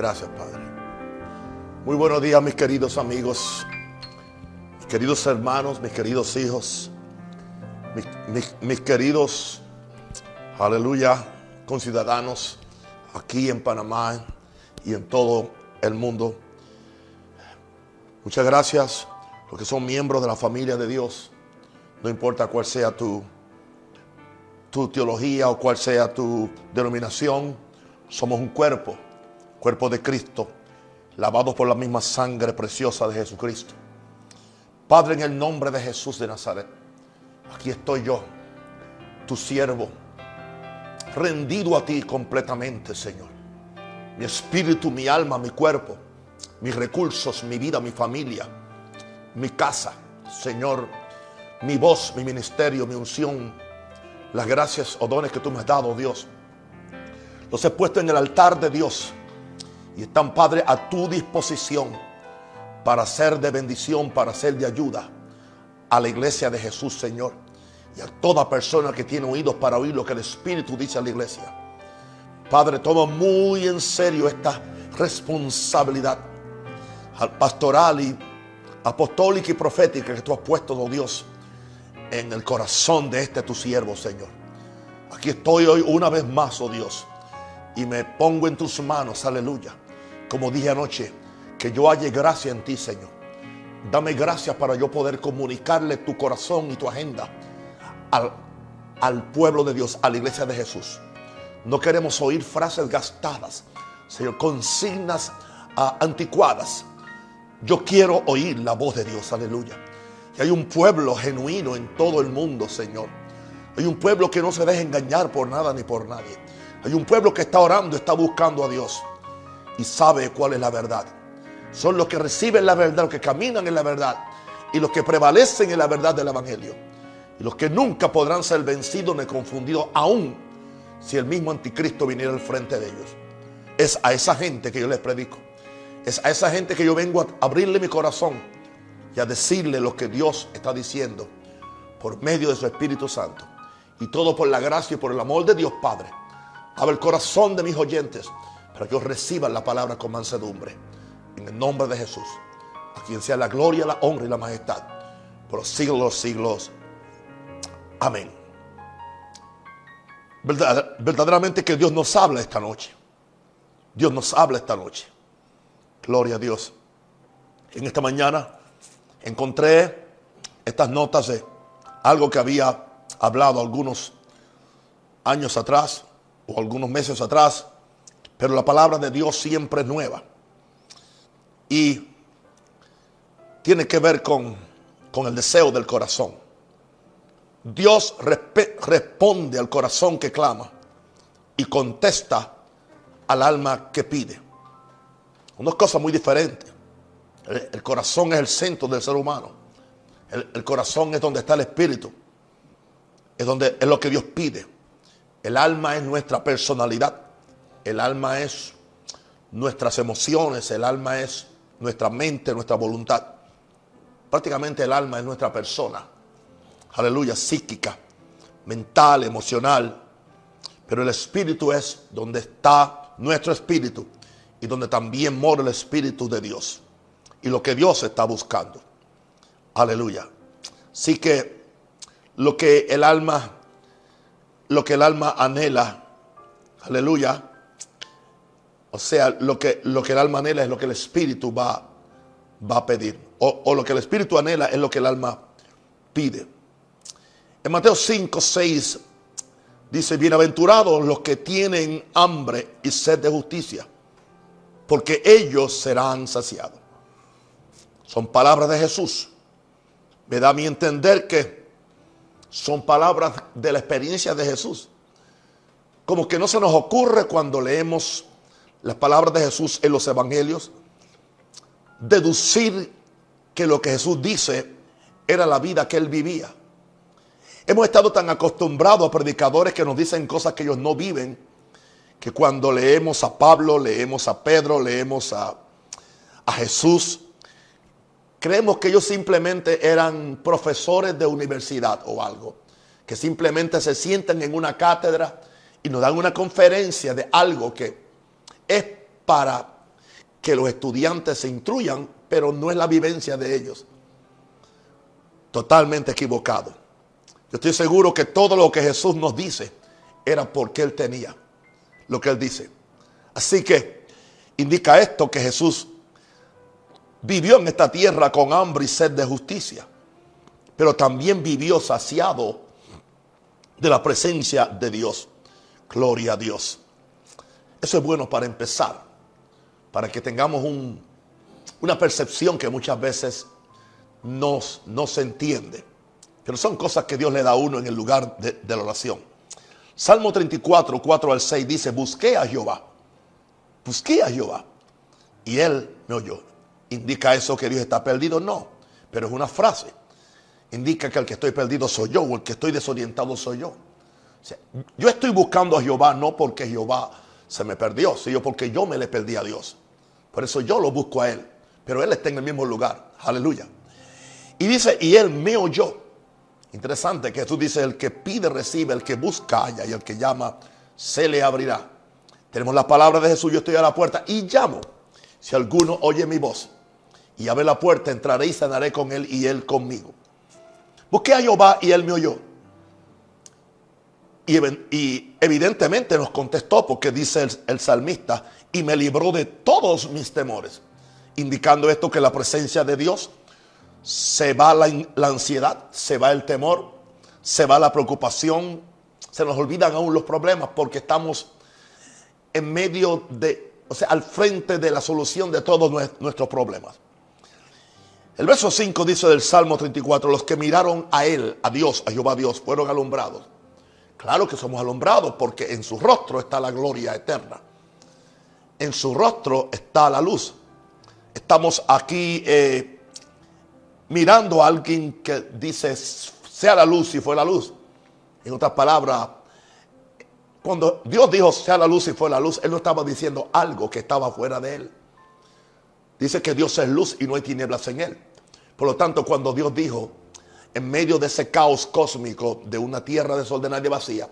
Gracias, Padre. Muy buenos días, mis queridos amigos, mis queridos hermanos, mis queridos hijos, mis, mis- mis queridos, aleluya, conciudadanos aquí en Panamá y en todo el mundo. Muchas gracias, los que son miembros de la familia de Dios. No importa cuál sea tu, tu teología o cuál sea tu denominación, somos un cuerpo, cuerpo de Cristo, lavados por la misma sangre preciosa de Jesucristo. Padre, en el nombre de Jesús de Nazaret, aquí estoy yo, tu siervo, rendido a ti completamente, Señor. Mi espíritu, mi alma, mi cuerpo, mis recursos, mi vida, mi familia, mi casa, Señor, mi voz, mi ministerio, mi unción, las gracias o dones que tú me has dado, Dios. Los he puesto en el altar de Dios y están, Padre, a tu disposición para ser de bendición, para ser de ayuda a la iglesia de Jesús, Señor. Y a toda persona que tiene oídos para oír lo que el Espíritu dice a la iglesia. Padre, toma muy en serio esta responsabilidad al pastoral y apostólica y profética que tú has puesto, oh Dios, en el corazón de este tu siervo, Señor. Aquí estoy hoy una vez más, oh Dios, y me pongo en tus manos, aleluya. Como dije anoche, que yo halle gracia en ti, Señor. Dame gracias para yo poder comunicarle tu corazón y tu agenda al, al pueblo de Dios, a la iglesia de Jesús. No queremos oír frases gastadas, Señor, consignas ah, anticuadas. Yo quiero oír la voz de Dios, aleluya. Y hay un pueblo genuino en todo el mundo, Señor. Hay un pueblo que no se deja engañar por nada ni por nadie. Hay un pueblo que está orando, está buscando a Dios y sabe cuál es la verdad. Son los que reciben la verdad, los que caminan en la verdad y los que prevalecen en la verdad del Evangelio. Y los que nunca podrán ser vencidos ni confundidos, aún si el mismo anticristo viniera al frente de ellos. Es a esa gente que yo les predico. Es a esa gente que yo vengo a abrirle mi corazón y a decirle lo que Dios está diciendo por medio de su Espíritu Santo. Y todo por la gracia y por el amor de Dios Padre. Abre el corazón de mis oyentes para que ellos reciban la palabra con mansedumbre. En el nombre de Jesús. A quien sea la gloria, la honra y la majestad. Por los siglos de los siglos. Amén. Verdad- verdaderamente que Dios nos habla esta noche. Dios nos habla esta noche. Gloria a Dios. En esta mañana encontré estas notas de algo que había hablado algunos años atrás o algunos meses atrás, pero la palabra de Dios siempre es nueva. Y tiene que ver con, con el deseo del corazón. Dios responde al corazón que clama y contesta al alma que pide. Una cosa muy diferente. El, el corazón es el centro del ser humano. El, el corazón es donde está el espíritu. Es donde es lo que Dios pide. El alma es nuestra personalidad. El alma es nuestras emociones. El alma es nuestra mente, nuestra voluntad. Prácticamente el alma es nuestra persona. Aleluya, psíquica, mental, emocional. Pero el espíritu es donde está nuestro espíritu y donde también mora el espíritu de Dios. Y lo que Dios está buscando. Aleluya. Así que lo que el alma, lo que el alma anhela, aleluya. O sea, lo que, lo que el alma anhela es lo que el espíritu va, va a pedir. O, o lo que el espíritu anhela es lo que el alma pide. En Mateo 5, 6 dice, bienaventurados los que tienen hambre y sed de justicia, porque ellos serán saciados. Son palabras de Jesús. Me da a mí entender que son palabras de la experiencia de Jesús. Como que no se nos ocurre cuando leemos las palabras de Jesús en los evangelios, deducir que lo que Jesús dice era la vida que él vivía. Hemos estado tan acostumbrados a predicadores que nos dicen cosas que ellos no viven, que cuando leemos a Pablo, leemos a Pedro, leemos a, a Jesús, creemos que ellos simplemente eran profesores de universidad o algo, que simplemente se sientan en una cátedra y nos dan una conferencia de algo que es para que los estudiantes se instruyan, pero no es la vivencia de ellos. Totalmente equivocado. Yo estoy seguro que todo lo que Jesús nos dice era porque Él tenía lo que Él dice. Así que indica esto que Jesús vivió en esta tierra con hambre y sed de justicia, pero también vivió saciado de la presencia de Dios. Gloria a Dios. Eso es bueno para empezar, para que tengamos una percepción que muchas veces no se entiende. Pero son cosas que Dios le da a uno en el lugar de, de la oración. Salmo 34, 4 al 6 dice, busqué a Jehová, busqué a Jehová, y él me oyó. ¿Indica eso que Dios está perdido? No, pero es una frase. Indica que el que estoy perdido soy yo, o el que estoy desorientado soy yo. yo estoy buscando a Jehová no porque Jehová se me perdió, sino porque yo me le perdí a Dios. Por eso yo lo busco a Él, pero Él está en el mismo lugar. Aleluya. Y dice, y Él me oyó. Interesante que tú dices, el que pide recibe, el que busca halla y el que llama se le abrirá. Tenemos la palabra de Jesús, yo estoy a la puerta y llamo. Si alguno oye mi voz y abre la puerta, entraré y sanaré con él y él conmigo. Busqué a Jehová y él me oyó. Y, evidentemente nos contestó porque dice el, salmista, y me libró de todos mis temores. Indicando esto que la presencia de Dios se va la, la ansiedad, se va el temor, se va la preocupación, se nos olvidan aún los problemas porque estamos en medio de, o sea, al frente de la solución de todos nuestros problemas. El verso 5 dice del Salmo 34, los que miraron a Él, a Dios, a Jehová Dios, fueron alumbrados. Claro que somos alumbrados porque en su rostro está la gloria eterna. En su rostro está la luz. Estamos aquí eh, mirando a alguien que dice, sea la luz y fue la luz. En otras palabras, cuando Dios dijo, sea la luz y fue la luz, Él no estaba diciendo algo que estaba fuera de Él. Dice que Dios es luz y no hay tinieblas en Él. Por lo tanto, cuando Dios dijo, en medio de ese caos cósmico de una tierra desordenada y vacía,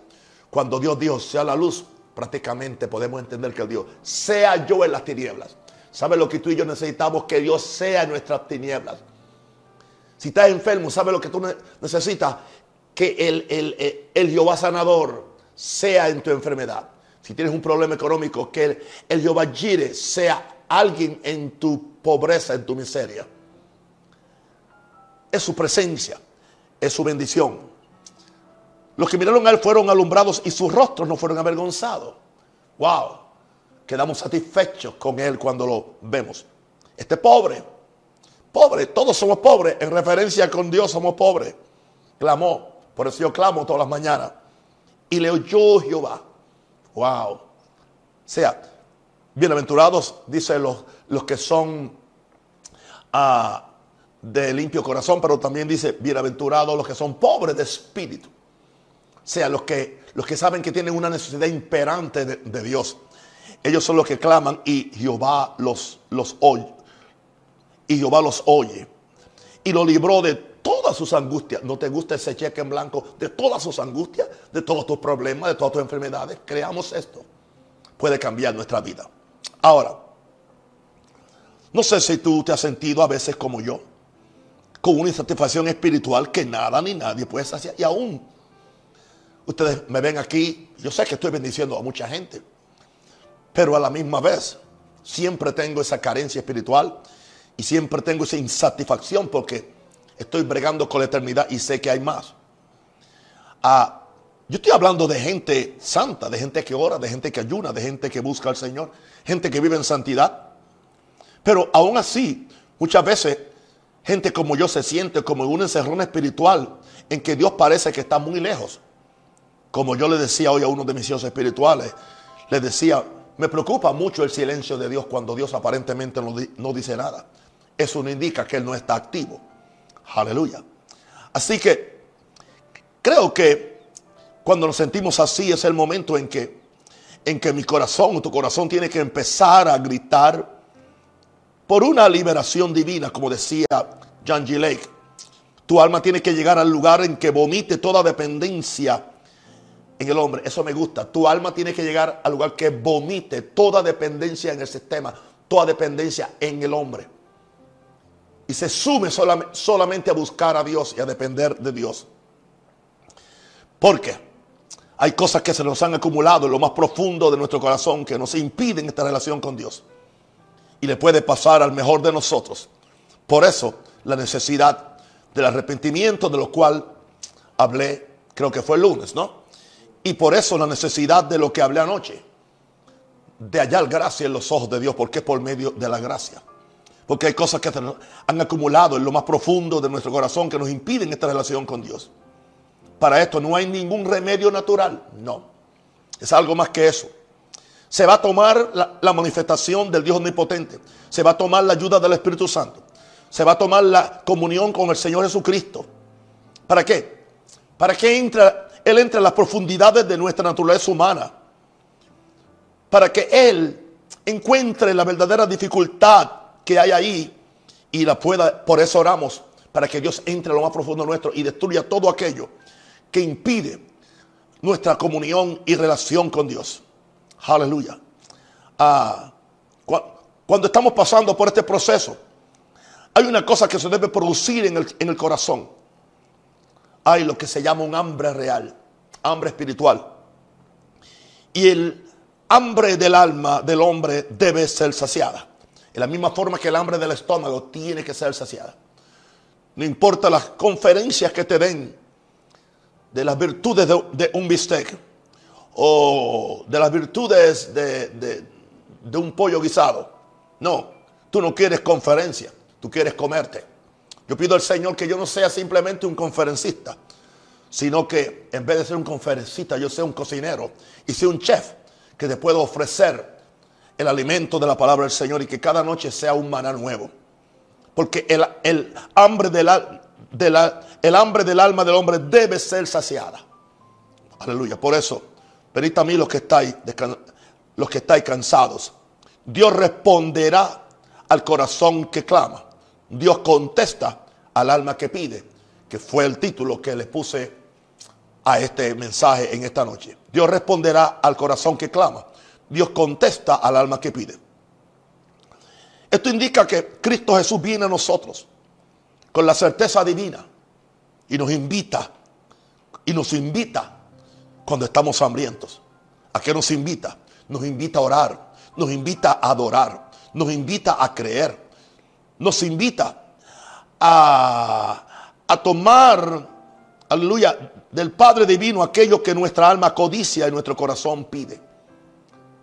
cuando Dios dijo, sea la luz, prácticamente podemos entender que Dios, sea yo en las tinieblas. ¿Sabe lo que tú y yo necesitamos? Que Dios sea en nuestras tinieblas. Si estás enfermo, ¿sabe lo que tú necesitas? Que el, el, el, Jehová sanador sea en tu enfermedad. Si tienes un problema económico, que el, el Jehová Jire sea alguien en tu pobreza, en tu miseria. Es su presencia es su bendición. Los que miraron a él fueron alumbrados y sus rostros no fueron avergonzados. Wow, quedamos satisfechos con él cuando lo vemos. Este pobre, pobre, todos somos pobres, en referencia con Dios somos pobres. Clamó, por eso yo clamo todas las mañanas. Y le oyó Jehová. Wow. O sea, bienaventurados, dice los, los que son ah, de limpio corazón, pero también dice, bienaventurados los que son pobres de espíritu. O sea, los que, los que saben que tienen una necesidad imperante de, Dios. Ellos son los que claman y Jehová los, los oye. Y Jehová los oye. Y lo libró de todas sus angustias. ¿No te gusta ese cheque en blanco? De todas sus angustias, de todos tus problemas, de todas tus enfermedades. Creamos esto. Puede cambiar nuestra vida. Ahora, no sé si tú te has sentido a veces como yo con una insatisfacción espiritual que nada ni nadie puede saciar. Y aún ustedes me ven aquí, yo sé que estoy bendiciendo a mucha gente, pero a la misma vez siempre tengo esa carencia espiritual y siempre tengo esa insatisfacción porque estoy bregando con la eternidad y sé que hay más. Ah, yo estoy hablando de gente santa, de gente que ora, de gente que ayuna, de gente que busca al Señor, gente que vive en santidad. Pero aún así, muchas veces gente como yo se siente como en un encerrón espiritual en que Dios parece que está muy lejos. Como yo le decía hoy a uno de mis hijos espirituales, le decía, me preocupa mucho el silencio de Dios cuando Dios aparentemente no, no dice nada. Eso no indica que Él no está activo. Aleluya. Así que creo que cuando nos sentimos así es el momento en que, en que mi corazón, tu corazón tiene que empezar a gritar por una liberación divina, como decía John G. Lake. Tu alma tiene que llegar al lugar en que vomite toda dependencia en el hombre. Eso me gusta. Tu alma tiene que llegar al lugar que vomite toda dependencia en el sistema. toda dependencia en el hombre. Y se sume solamente a buscar a Dios y a depender de Dios. Porque hay cosas que se nos han acumulado en lo más profundo de nuestro corazón que nos impiden esta relación con Dios. Y le puede pasar al mejor de nosotros. Por eso la necesidad del arrepentimiento, de lo cual hablé, creo que fue el lunes, ¿no? Y por eso la necesidad de lo que hablé anoche, de hallar gracia en los ojos de Dios, porque es por medio de la gracia. Porque hay cosas que han acumulado en lo más profundo de nuestro corazón que nos impiden esta relación con Dios. Para esto no hay ningún remedio natural, no. Es algo más que eso. Se va a tomar la, manifestación del Dios omnipotente. Se va a tomar la ayuda del Espíritu Santo. Se va a tomar la comunión con el Señor Jesucristo. ¿Para qué? Para que entre, Él entre en las profundidades de nuestra naturaleza humana. Para que Él encuentre la verdadera dificultad que hay ahí y la pueda, por eso oramos, para que Dios entre a lo más profundo nuestro y destruya todo aquello que impide nuestra comunión y relación con Dios. Aleluya. Ah, cuando estamos pasando por este proceso, hay una cosa que se debe producir en el, en el corazón. Hay lo que se llama un hambre real, hambre espiritual. Y el hambre del alma del hombre debe ser saciada. De la misma forma que el hambre del estómago tiene que ser saciada. No importa las conferencias que te den de las virtudes de, un bistec o de las virtudes de, de un pollo guisado. No, tú no quieres conferencia, tú quieres comerte. Yo pido al Señor que yo no sea simplemente un conferencista, sino que en vez de ser un conferencista, yo sea un cocinero y sea un chef que te pueda ofrecer el alimento de la palabra del Señor y que cada noche sea un maná nuevo. Porque el, hambre, del, el hambre del alma del hombre debe ser saciada. Aleluya. Por eso, venid a mí los que estáis, los que estáis cansados. Dios responderá al corazón que clama. Dios contesta al alma que pide, que fue el título que les puse a este mensaje en esta noche. Dios responderá al corazón que clama. Dios contesta al alma que pide. Esto indica que Cristo Jesús viene a nosotros con la certeza divina y nos invita, y nos invita cuando estamos hambrientos. ¿A qué nos invita? Nos invita a orar, nos invita a adorar, nos invita a creer, nos invita a, a tomar, aleluya, del Padre Divino aquello que nuestra alma codicia y nuestro corazón pide.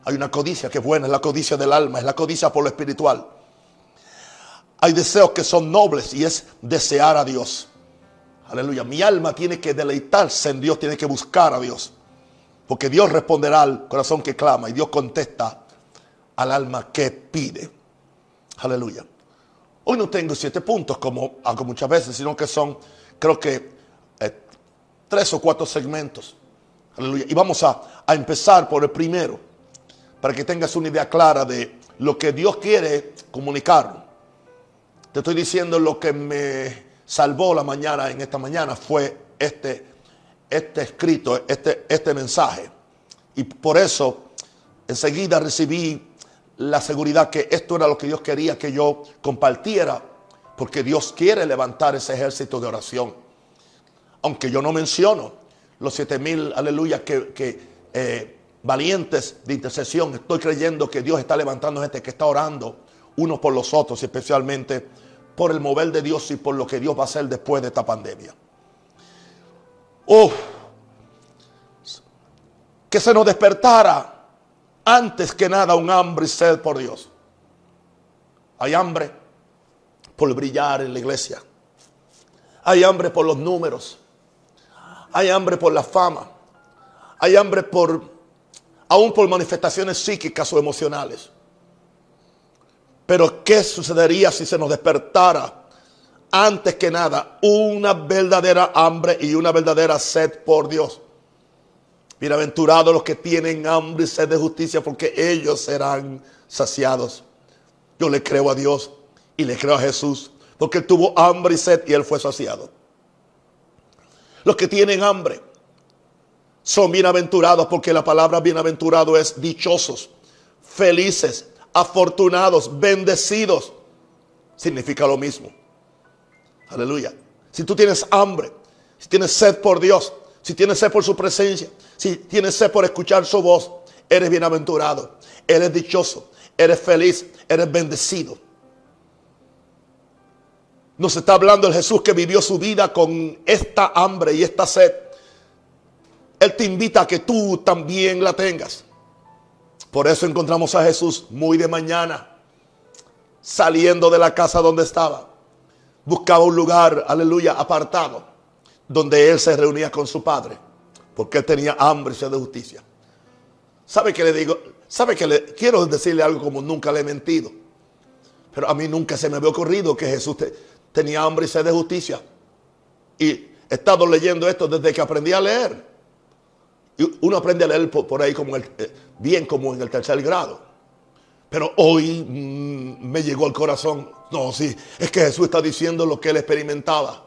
Hay una codicia que es buena, es la codicia del alma, es la codicia por lo espiritual. Hay deseos que son nobles y es desear a Dios. Aleluya. Mi alma tiene que deleitarse en Dios, tiene que buscar a Dios. Porque Dios responderá al corazón que clama y Dios contesta al alma que pide. Aleluya. Hoy no tengo siete puntos como hago muchas veces, sino que son, creo que, eh, tres o cuatro segmentos. Aleluya. Y vamos a, a empezar por el primero para que tengas una idea clara de lo que Dios quiere comunicar. Te estoy diciendo lo que me salvó la mañana en esta mañana fue este, este escrito, este, este mensaje. Y por eso enseguida recibí la seguridad que esto era lo que Dios quería que yo compartiera, porque Dios quiere levantar ese ejército de oración. Aunque yo no menciono los siete mil, aleluya, que, eh, valientes de intercesión. Estoy creyendo que Dios está levantando gente que está orando unos por los otros, especialmente por el mover de Dios y por lo que Dios va a hacer después de esta pandemia. Que se nos despertara antes que nada un hambre y sed por Dios. Hay hambre por brillar en la iglesia. Hay hambre por los números. Hay hambre por la fama. Hay hambre por aún por manifestaciones psíquicas o emocionales. Pero ¿qué sucedería si se nos despertara antes que nada una verdadera hambre y una verdadera sed por Dios? Bienaventurados los que tienen hambre y sed de justicia porque ellos serán saciados. Yo le creo a Dios y le creo a Jesús porque él tuvo hambre y sed y él fue saciado. Los que tienen hambre son bienaventurados porque la palabra bienaventurado es dichosos, felices, afortunados, bendecidos. Significa lo mismo. Aleluya. Si tú tienes hambre, si tienes sed por Dios, si tienes sed por su presencia, si tienes sed por escuchar su voz, eres bienaventurado, eres dichoso, eres feliz, eres bendecido. Nos está hablando el Jesús que vivió su vida con esta hambre y esta sed. Él te invita a que tú también la tengas. Por eso encontramos a Jesús muy de mañana, saliendo de la casa donde estaba. Buscaba un lugar, aleluya, apartado, donde él se reunía con su padre, porque él tenía hambre y sed de justicia. ¿Sabe qué le digo? ¿Sabe que le quiero decirle algo como nunca le he mentido? Pero a mí nunca se me había ocurrido que Jesús tenía hambre y sed de justicia. Y he estado leyendo esto desde que aprendí a leer. Y uno aprende a leer por, ahí como el, eh, bien como en el tercer grado. Pero hoy mm, me llegó al corazón. No, sí, es que Jesús está diciendo lo que él experimentaba.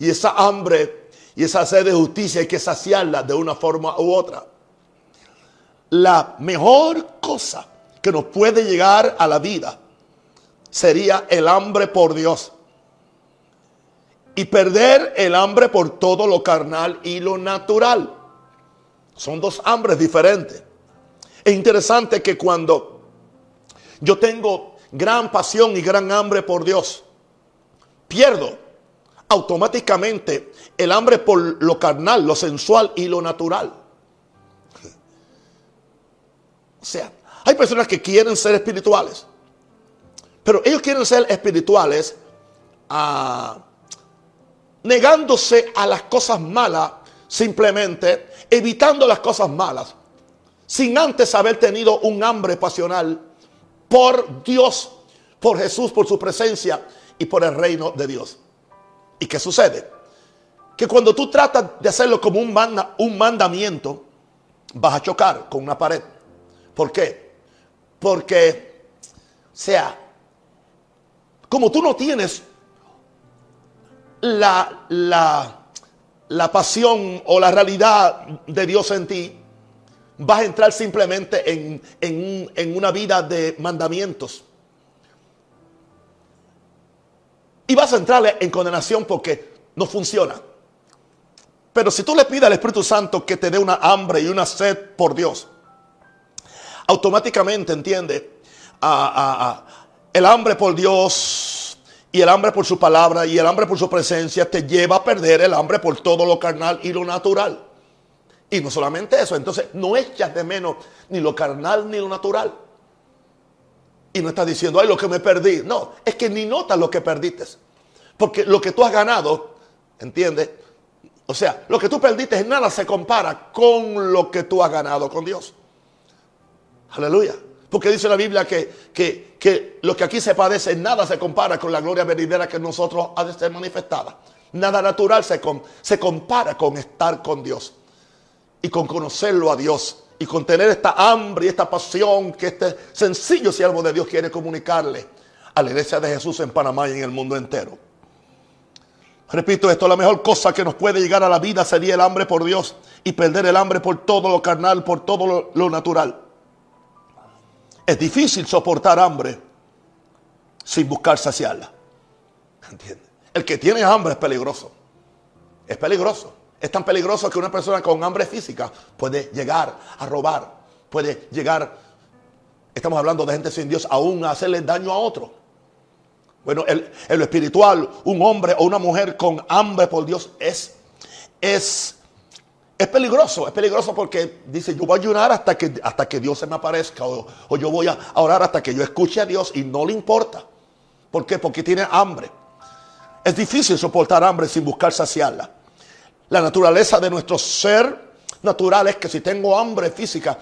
Y esa hambre y esa sed de justicia hay que saciarla de una forma u otra. La mejor cosa que nos puede llegar a la vida sería el hambre por Dios. Y perder el hambre por todo lo carnal y lo natural. Son dos hambres diferentes. Es interesante que cuando yo tengo gran pasión y gran hambre por Dios, pierdo automáticamente el hambre por lo carnal, lo sensual y lo natural. O sea, hay personas que quieren ser espirituales, pero ellos quieren ser espirituales ah, negándose a las cosas malas, simplemente evitando las cosas malas, sin antes haber tenido un hambre pasional por Dios, por Jesús, por su presencia y por el reino de Dios. ¿Y qué sucede? Que cuando tú tratas de hacerlo como un, mandamiento, vas a chocar con una pared. ¿Por qué? Porque, sea, como tú no tienes la, la pasión o la realidad de Dios en ti, vas a entrar simplemente en, en, una vida de mandamientos. Y vas a entrar en condenación porque no funciona. Pero si tú le pides al Espíritu Santo que te dé una hambre y una sed por Dios, automáticamente entiende el hambre por Dios y el hambre por su palabra y el hambre por su presencia te lleva a perder el hambre por todo lo carnal y lo natural. Y no solamente eso, entonces no echas de menos ni lo carnal ni lo natural. Y no estás diciendo, ay, lo que me perdí. No, es que ni notas lo que perdiste. Porque lo que tú has ganado, ¿entiendes? O sea, lo que tú perdiste en nada se compara con lo que tú has ganado con Dios. Aleluya. Porque dice la Biblia que, que, lo que aquí se padece, nada se compara con la gloria venidera que en nosotros ha de ser manifestada. Nada natural se, se compara con estar con Dios y con conocerlo a Dios y con tener esta hambre y esta pasión que este sencillo siervo de Dios quiere comunicarle a la iglesia de Jesús en Panamá y en el mundo entero. Repito esto, la mejor cosa que nos puede llegar a la vida sería el hambre por Dios y perder el hambre por todo lo carnal, por todo lo natural. Es difícil soportar hambre sin buscar saciarla. ¿Entiendes? El que tiene hambre es peligroso. Es peligroso. Es tan peligroso que una persona con hambre física puede llegar a robar, puede llegar, estamos hablando de gente sin Dios, aún a hacerle daño a otro. Bueno, en lo espiritual, un hombre o una mujer con hambre por Dios es, es es peligroso, es peligroso porque dice, yo voy a ayunar hasta que, hasta que Dios se me aparezca o, o, yo voy a orar hasta que yo escuche a Dios y no le importa. ¿Por qué? Porque tiene hambre. Es difícil soportar hambre sin buscar saciarla. La naturaleza de nuestro ser natural es que si tengo hambre física,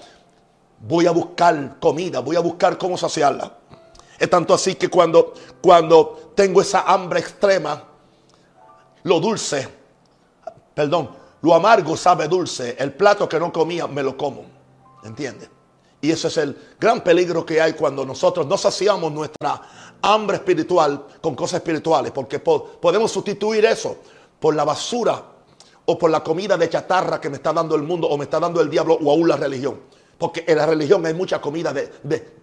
voy a buscar comida, voy a buscar cómo saciarla. Es tanto así que cuando, cuando tengo esa hambre extrema, lo dulce, perdón, lo amargo sabe dulce. El plato que no comía me lo como. ¿Entiendes? Y ese es el gran peligro que hay cuando nosotros no saciamos nuestra hambre espiritual con cosas espirituales. Porque podemos sustituir eso por la basura o por la comida de chatarra que me está dando el mundo o me está dando el diablo o aún la religión. Porque en la religión hay mucha comida de,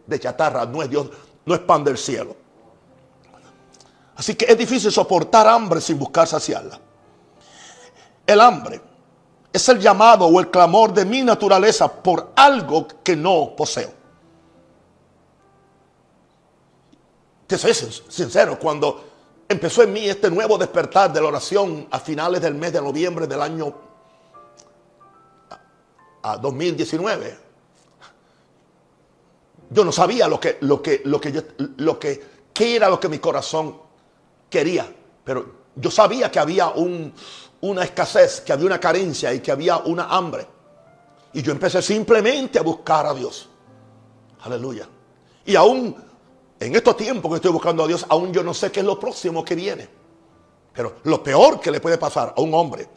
de chatarra, no es Dios, no es pan del cielo. Así que es difícil soportar hambre sin buscar saciarla. El hambre es el llamado o el clamor de mi naturaleza por algo que no poseo. Te soy sincero, cuando empezó en mí este nuevo despertar de la oración a finales del mes de noviembre del año a 2019, yo no sabía lo que, lo que, lo que, lo que, qué era lo que mi corazón quería, pero yo sabía que había un, una escasez, que había una carencia y que había una hambre. Y yo empecé simplemente a buscar a Dios. Aleluya. Y aún en estos tiempos que estoy buscando a Dios, aún yo no sé qué es lo próximo que viene. Pero lo peor que le puede pasar a un hombre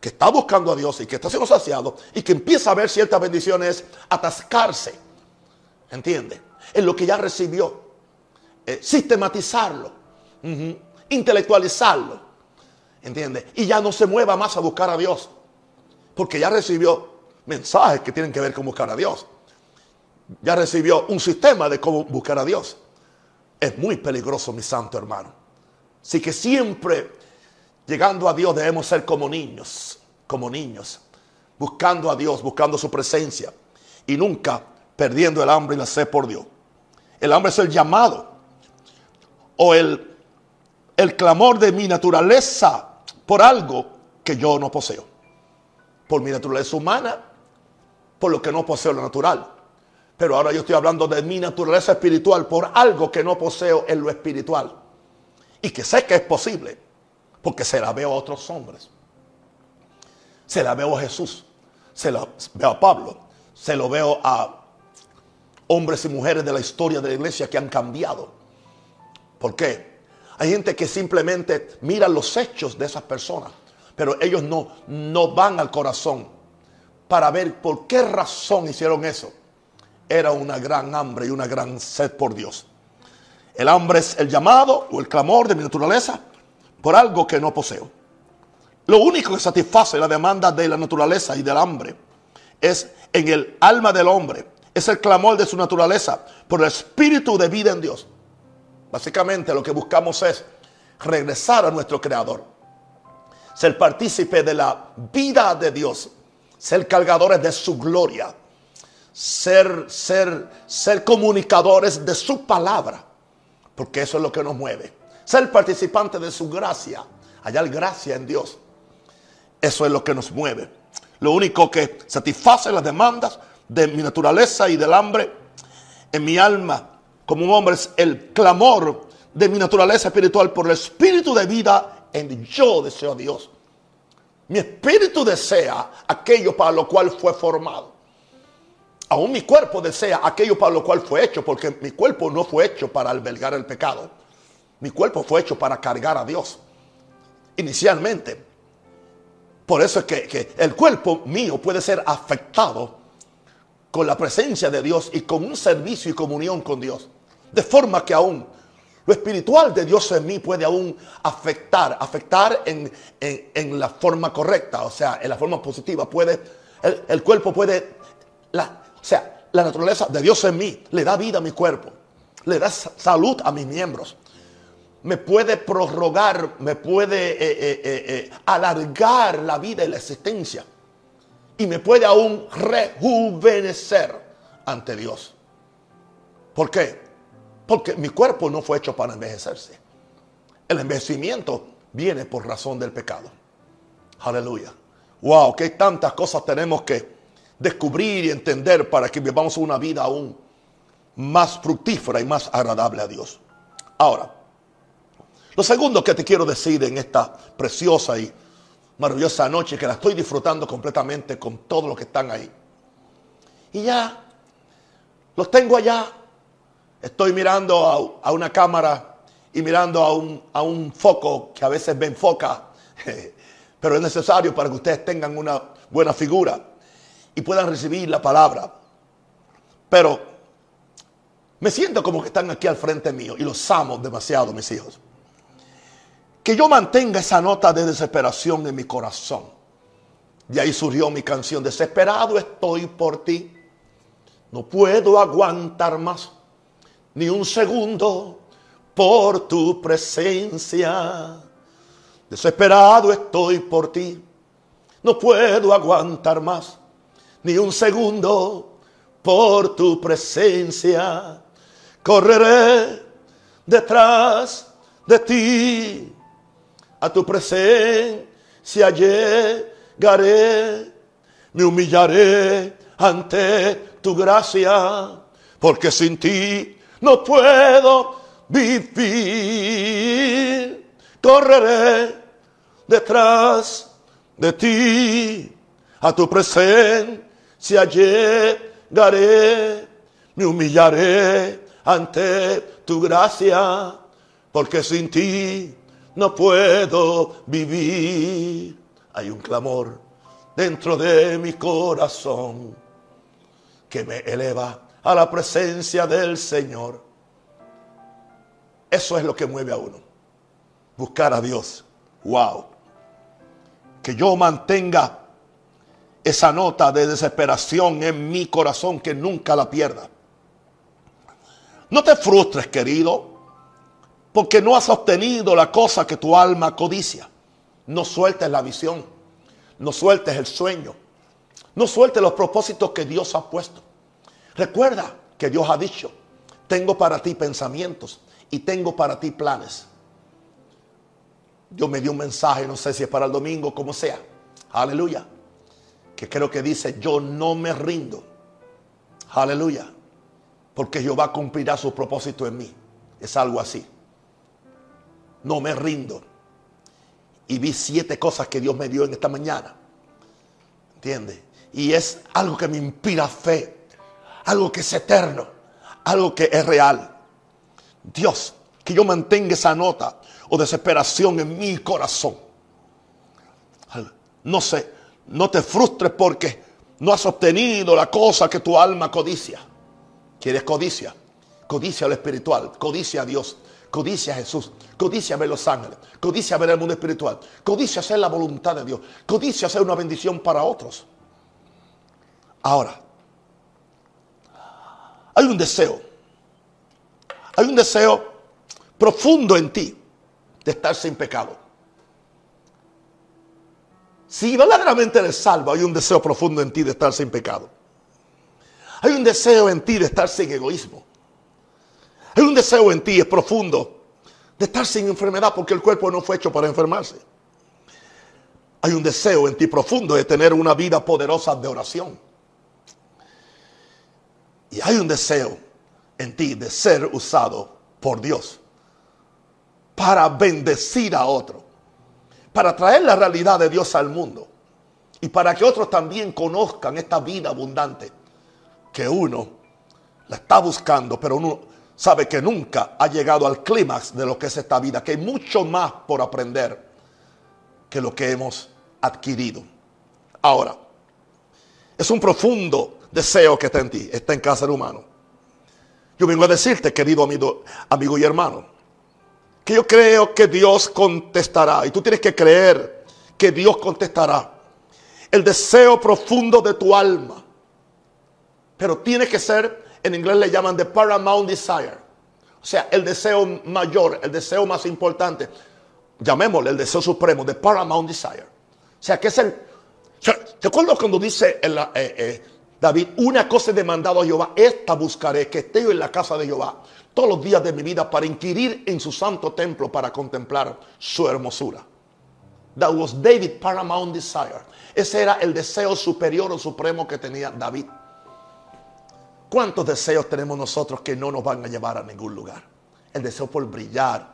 que está buscando a Dios y que está siendo saciado y que empieza a ver ciertas bendiciones es atascarse. ¿Entiende? En lo que ya recibió. Eh, sistematizarlo. intelectualizarlo. ¿Entiende? Y ya no se mueva más a buscar a Dios. Porque ya recibió mensajes que tienen que ver con buscar a Dios. Ya recibió un sistema de cómo buscar a Dios es muy peligroso, mi santo hermano. Así que siempre llegando a Dios debemos ser como niños, como niños, buscando a Dios, buscando su presencia y nunca perdiendo el hambre y la sed por Dios. El hambre es el llamado o el, el clamor de mi naturaleza por algo que yo no poseo. Por mi naturaleza humana, por lo que no poseo lo natural. Pero ahora yo estoy hablando de mi naturaleza espiritual por algo que no poseo en lo espiritual. Y que sé que es posible. Porque se la veo a otros hombres. Se la veo a Jesús. Se la veo a Pablo. Se lo veo a hombres y mujeres de la historia de la iglesia que han cambiado. ¿Por qué? Hay gente que simplemente mira los hechos de esas personas. Pero ellos no, no van al corazón para ver por qué razón hicieron eso era una gran hambre y una gran sed por Dios. El hambre es el llamado o el clamor de mi naturaleza por algo que no poseo. Lo único que satisface la demanda de la naturaleza y del hambre es en el alma del hombre. Es el clamor de su naturaleza por el espíritu de vida en Dios. Básicamente lo que buscamos es regresar a nuestro Creador. Ser partícipe de la vida de Dios. Ser cargadores de su gloria ser, ser, ser comunicadores de su palabra, porque eso es lo que nos mueve. Ser participante de su gracia, hallar gracia en Dios. Eso es lo que nos mueve. Lo único que satisface las demandas de mi naturaleza y del hambre en mi alma como un hombre es el clamor de mi naturaleza espiritual por el espíritu de vida en yo deseo a Dios. Mi espíritu desea aquello para lo cual fue formado. Aún mi cuerpo desea aquello para lo cual fue hecho, porque mi cuerpo no fue hecho para albergar el pecado. Mi cuerpo fue hecho para cargar a Dios. Inicialmente. Por eso es que, el cuerpo mío puede ser afectado con la presencia de Dios y con un servicio y comunión con Dios. De forma que aún lo espiritual de Dios en mí puede aún afectar, afectar en, la forma correcta, o sea, en la forma positiva. Puede, el, cuerpo puede, o sea, la naturaleza de Dios en mí le da vida a mi cuerpo, le da salud a mis miembros. Me puede prorrogar, me puede eh, eh, eh, alargar la vida y la existencia. Y me puede aún rejuvenecer ante Dios. ¿Por qué? Porque mi cuerpo no fue hecho para envejecerse. El envejecimiento viene por razón del pecado. Aleluya. Wow, qué tantas cosas tenemos que descubrir y entender para que vivamos una vida aún más fructífera y más agradable a Dios. Ahora, lo segundo que te quiero decir en esta preciosa y maravillosa noche, que la estoy disfrutando completamente con todos los que están ahí. Y ya, los tengo allá. Estoy mirando a, una cámara y mirando a un, a un foco que a veces me enfoca, pero es necesario para que ustedes tengan una buena figura y puedan recibir la palabra. Pero me siento como que están aquí al frente mío y los amo demasiado, mis hijos. Que yo mantenga esa nota de desesperación en mi corazón. De ahí surgió mi canción, desesperado estoy por ti. No puedo aguantar más. ni un segundo por tu presencia. Desesperado estoy por ti, no puedo aguantar más, ni un segundo por tu presencia. Correré detrás de ti, a tu presencia llegaré, me humillaré ante tu gracia, porque sin ti no puedo vivir. Correré detrás de ti, a tu presencia llegaré, me humillaré ante tu gracia, porque sin ti no puedo vivir. Hay un clamor dentro de mi corazón que me eleva a la presencia del Señor. Eso es lo que mueve a uno. Buscar a Dios. Wow. Que yo mantenga esa nota de desesperación en mi corazón, que nunca la pierda. No te frustres, querido, porque no has obtenido la cosa que tu alma codicia. No sueltes la visión, no sueltes el sueño, no sueltes los propósitos que Dios ha puesto. Recuerda que Dios ha dicho, tengo para ti pensamientos y tengo para ti planes. Dios me dio un mensaje, no sé si es para el domingo, como sea. Aleluya. Que creo que dice, yo no me rindo. Aleluya porque Jehová cumplirá su propósito en mí. Es algo así. No me rindo. Y vi siete cosas que Dios me dio en esta mañana. ¿Entiendes? Y es algo que me inspira fe. Algo que es eterno. Algo que es real. Dios, que yo mantenga esa nota o desesperación en mi corazón. No sé, no te frustres porque no has obtenido la cosa que tu alma codicia. ¿Quieres codicia? Codicia lo espiritual, codicia a Dios, codicia a Jesús, codicia a ver los ángeles, codicia a ver el mundo espiritual, codicia hacer la voluntad de Dios, codicia hacer una bendición para otros. Ahora, hay un deseo, hay un deseo profundo en ti de estar sin pecado. Si verdaderamente eres salvo, hay un deseo profundo en ti de estar sin pecado. Hay un deseo en ti de estar sin egoísmo. Hay un deseo en ti, es profundo, de estar sin enfermedad porque el cuerpo no fue hecho para enfermarse. Hay un deseo en ti profundo de tener una vida poderosa de oración. Y hay un deseo en ti de ser usado por Dios para bendecir a otro, para traer la realidad de Dios al mundo y para que otros también conozcan esta vida abundante que uno la está buscando, pero uno sabe que nunca ha llegado al clímax de lo que es esta vida, que hay mucho más por aprender que lo que hemos adquirido. Ahora, es un profundo deseo que está en ti, está en cada ser humano. Yo vengo a decirte, querido amigo, amigo y hermano, que yo creo que Dios contestará. Y tú tienes que creer que Dios contestará. El deseo profundo de tu alma pero tiene que ser, en inglés le llaman the paramount desire. O sea, el deseo mayor, el deseo más importante. Llamémosle el deseo supremo, the paramount desire. O sea, que es el... ¿Te acuerdas cuando dice eh, David, una cosa he demandado a Jehová, esta buscaré, que esté yo en la casa de Jehová todos los días de mi vida para inquirir en su santo templo para contemplar su hermosura. That was David paramount desire. Ese era el deseo superior o supremo que tenía David. ¿Cuántos deseos tenemos nosotros que no nos van a llevar a ningún lugar? El deseo por brillar,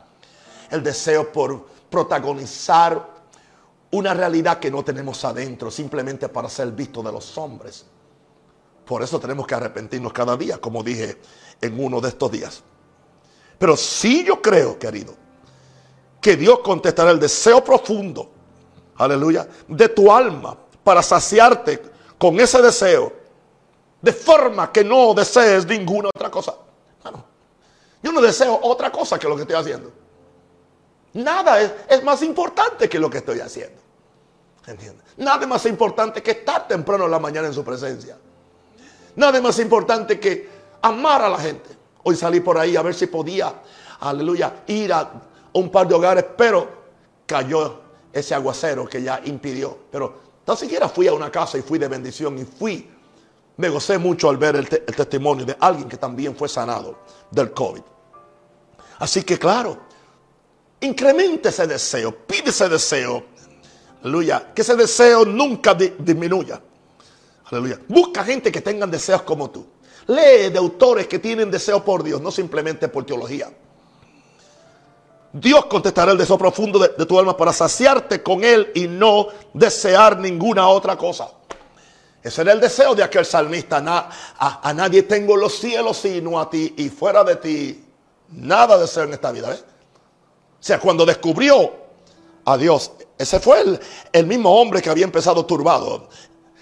el deseo por protagonizar una realidad que no tenemos adentro, simplemente para ser visto de los hombres. Por eso tenemos que arrepentirnos cada día, como dije en uno de estos días. Pero sí yo creo, querido, que Dios contestará el deseo profundo, aleluya, de tu alma para saciarte con ese deseo de forma que no desees ninguna otra cosa. yo no deseo otra cosa que lo que estoy haciendo. Nada es, más importante que lo que estoy haciendo. ¿Entiendes? Nada es más importante que estar temprano en la mañana en su presencia. Nada más importante que amar a la gente, Hoy salí por ahí a ver si podía, aleluya, ir a un par de hogares, pero cayó ese aguacero que ya impidió. Pero tan siquiera fui a una casa y fui de bendición y fui. Me gocé mucho al ver el, el testimonio de alguien que también fue sanado del COVID. Así que claro, incremente ese deseo, pide ese deseo. Aleluya. Que ese deseo nunca disminuya. Aleluya. Busca gente que tengan deseos como tú. Lee de autores que tienen deseo por Dios, no simplemente por teología. Dios contestará el deseo profundo de, tu alma para saciarte con Él y no desear ninguna otra cosa. Ese era el deseo de aquel salmista. a, nadie tengo los cielos sino a ti y fuera de ti nada deseo en esta vida. O sea, cuando descubrió a Dios, ese fue el, el mismo hombre que había empezado turbado